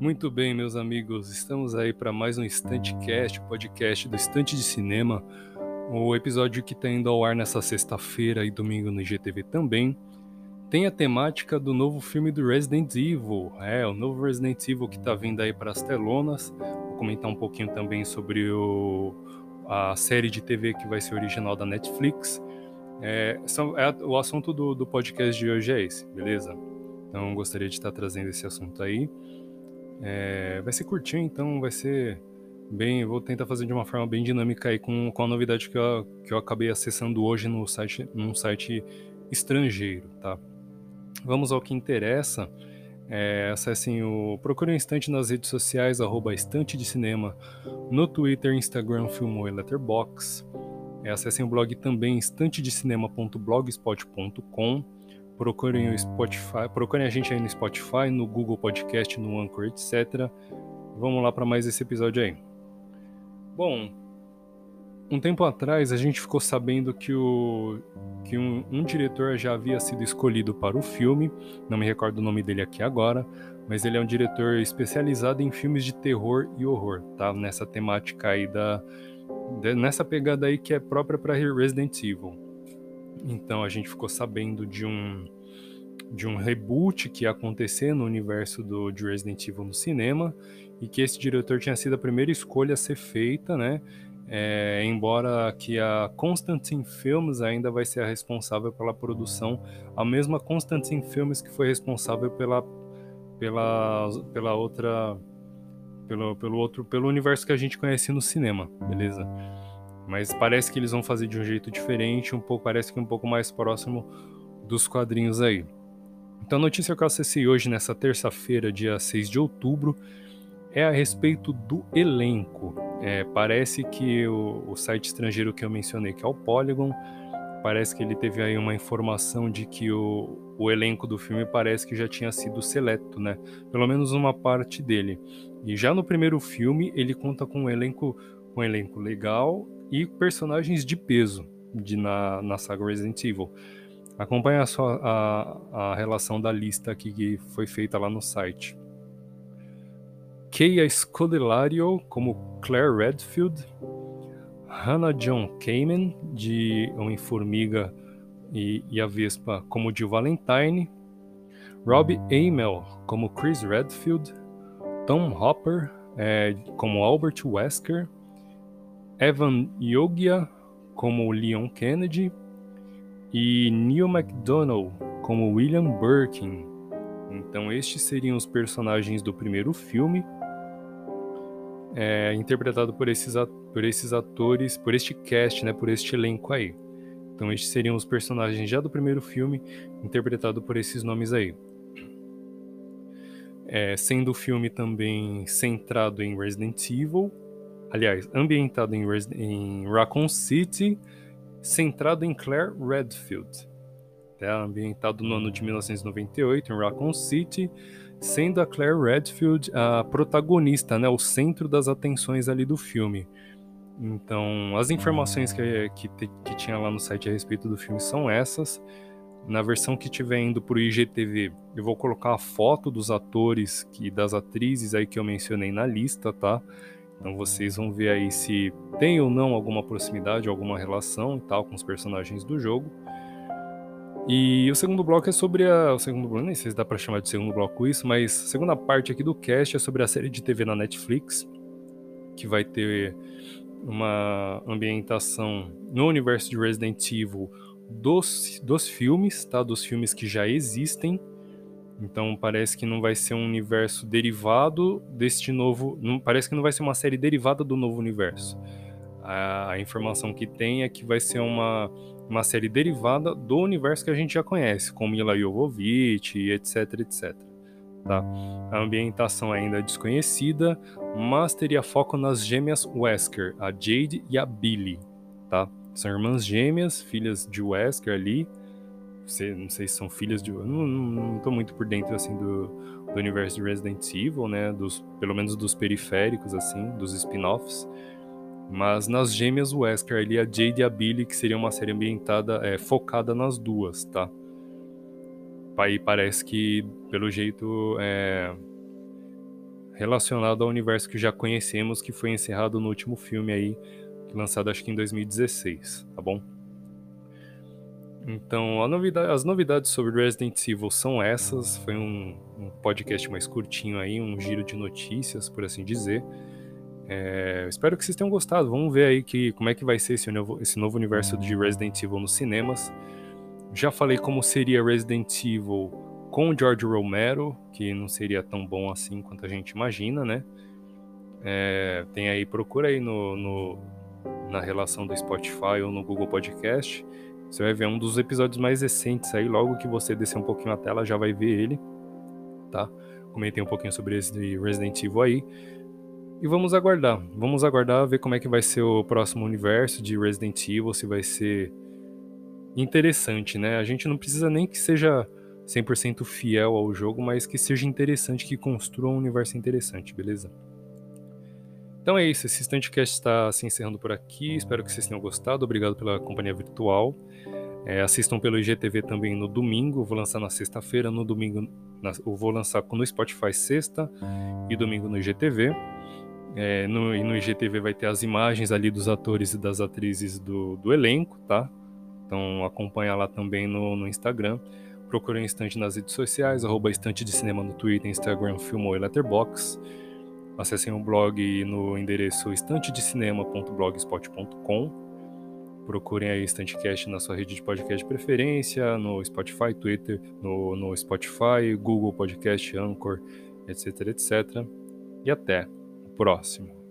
Muito bem, meus amigos, estamos aí para mais um Cast, o podcast do Estante de Cinema, o episódio que está indo ao ar nessa sexta-feira e domingo no IGTV também. Tem a temática do novo filme do Resident Evil, é, o novo Resident Evil que está vindo aí para as telonas. Vou comentar um pouquinho também sobre o, a série de TV que vai ser original da Netflix. É, são, é, o assunto do, do podcast de hoje é esse, beleza? Então gostaria de estar trazendo esse assunto aí. É, vai ser curtinho, então vai ser bem. Vou tentar fazer de uma forma bem dinâmica aí com, com a novidade que eu, que eu acabei acessando hoje no site, num site estrangeiro, tá? Vamos ao que interessa. É, acessem o. Procure um instante nas redes sociais, arroba estante de cinema, no Twitter, Instagram, Filmou e Letterbox. Acessem o blog também, estantedecinema.blogspot.com. Procurem o Spotify, procurem a gente aí no Spotify, no Google Podcast, no Anchor, etc. Vamos lá para mais esse episódio aí. Bom, um tempo atrás a gente ficou sabendo que, o, que um, um, diretor já havia sido escolhido para o filme, não me recordo o nome dele aqui agora, mas ele é um diretor especializado em filmes de terror e horror, tá? Nessa temática aí da. Nessa pegada aí que é própria para Resident Evil. Então a gente ficou sabendo de um de um reboot que ia acontecer no universo do de Resident Evil no cinema e que esse diretor tinha sido a primeira escolha a ser feita, né? É, embora que a Constantine Films ainda vai ser a responsável pela produção, a mesma Constantine Films que foi responsável pela pela pela outra pelo, pelo outro pelo universo que a gente conhece no cinema, beleza? Mas parece que eles vão fazer de um jeito diferente, um pouco parece que um pouco mais próximo dos quadrinhos aí. Então a notícia que eu acessei hoje nessa terça-feira, dia 6 de outubro, é a respeito do elenco. É, parece que o, o, site estrangeiro que eu mencionei, que é o Polygon, parece que ele teve aí uma informação de que o, o elenco do filme parece que já tinha sido seleto, né? Pelo menos uma parte dele. E já no primeiro filme ele conta com um elenco, um elenco legal e personagens de peso de, na, na saga Resident Evil. Acompanhe a, sua, a, a relação da lista aqui que foi feita lá no site. Keia Scodelario como Claire Redfield, Hannah John Kamen de Homem-Formiga e, e, a Vespa como Jill Valentine, Rob Amell como Chris Redfield, Tom Hopper é, como Albert Wesker, Evan Yogia como Leon Kennedy e Neil MacDonald como William Birkin. Então estes seriam os personagens do primeiro filme, é, interpretado por esses, por esses atores, por este cast, né, por este elenco aí. Então estes seriam os personagens já do primeiro filme, interpretado por esses nomes aí. É, sendo o filme também centrado em Resident Evil, aliás, ambientado em, em Raccoon City, centrado em Claire Redfield. É ambientado no ano de 1998 em Raccoon City, sendo a Claire Redfield a protagonista, né, o centro das atenções ali do filme. Então, as informações que, que, que tinha lá no site a respeito do filme são essas. Na versão que tiver indo para o IGTV, eu vou colocar a foto dos atores e das atrizes aí que eu mencionei na lista, tá? Então vocês vão ver aí se tem ou não alguma proximidade, alguma relação e tal com os personagens do jogo. E o segundo bloco é sobre a. O segundo bloco, nem sei se dá pra chamar de segundo bloco isso, mas a segunda parte aqui do cast é sobre a série de TV na Netflix, que vai ter uma ambientação no universo de Resident Evil dos, dos filmes, tá? Dos filmes que já existem então parece que não vai ser um universo derivado deste novo. Não, parece que não vai ser uma série derivada do novo universo. A, a, informação que tem é que vai ser uma, uma série derivada do universo que a gente já conhece, com Mila Jovovich, etc, etc. Tá? A ambientação é ainda desconhecida, mas teria foco nas gêmeas Wesker, a Jade e a Billy. Tá? São irmãs gêmeas, filhas de Wesker ali não sei se são filhas de. Não, não, não tô muito por dentro assim do, do universo de Resident Evil, né? Dos, pelo menos dos periféricos, assim, dos spin-offs. Mas nas gêmeas Wesker ali, a Jade e a Billy, que seria uma série ambientada, é, focada nas duas, tá? Aí parece que, pelo jeito, é relacionado ao universo que já conhecemos, que foi encerrado no último filme aí, lançado acho que em 2016, tá bom? Então, novidade, as novidades sobre Resident Evil são essas. Foi um, um, podcast mais curtinho aí, um giro de notícias, por assim dizer. É, espero que vocês tenham gostado. Vamos ver aí que, como é que vai ser esse novo, esse novo universo de Resident Evil nos cinemas. Já falei como seria Resident Evil com George Romero, que não seria tão bom assim quanto a gente imagina, né? É, tem aí, procura aí no, no, na relação do Spotify ou no Google Podcast você vai ver um dos episódios mais recentes aí, logo que você descer um pouquinho a tela, já vai ver ele, tá? Comentei um pouquinho sobre esse Resident Evil aí. E vamos aguardar. Vamos aguardar ver como é que vai ser o próximo universo de Resident Evil, se vai ser interessante, né? A gente não precisa nem que seja 100% fiel ao jogo, mas que seja interessante, que construa um universo interessante, beleza? Então é isso, esse Standcast está se encerrando por aqui. Espero que vocês tenham gostado. Obrigado pela companhia virtual. É, assistam pelo IGTV também no domingo. vou lançar na sexta-feira. No domingo na, eu vou lançar no Spotify sexta e domingo no IGTV. É, no, e no IGTV vai ter as imagens ali dos atores e das atrizes do, do elenco, tá? Então acompanha lá também no, no Instagram. Procure um Estante nas redes sociais, arroba de Cinema no Twitter, Instagram, Filmou e Letterboxd. Acessem o blog no endereço estantedecinema.blogspot.com. Procurem aí Estantecast na sua rede de podcast de preferência, no Spotify, Twitter, no, no Spotify, Google Podcast, Anchor, etc, etc. E até o próximo.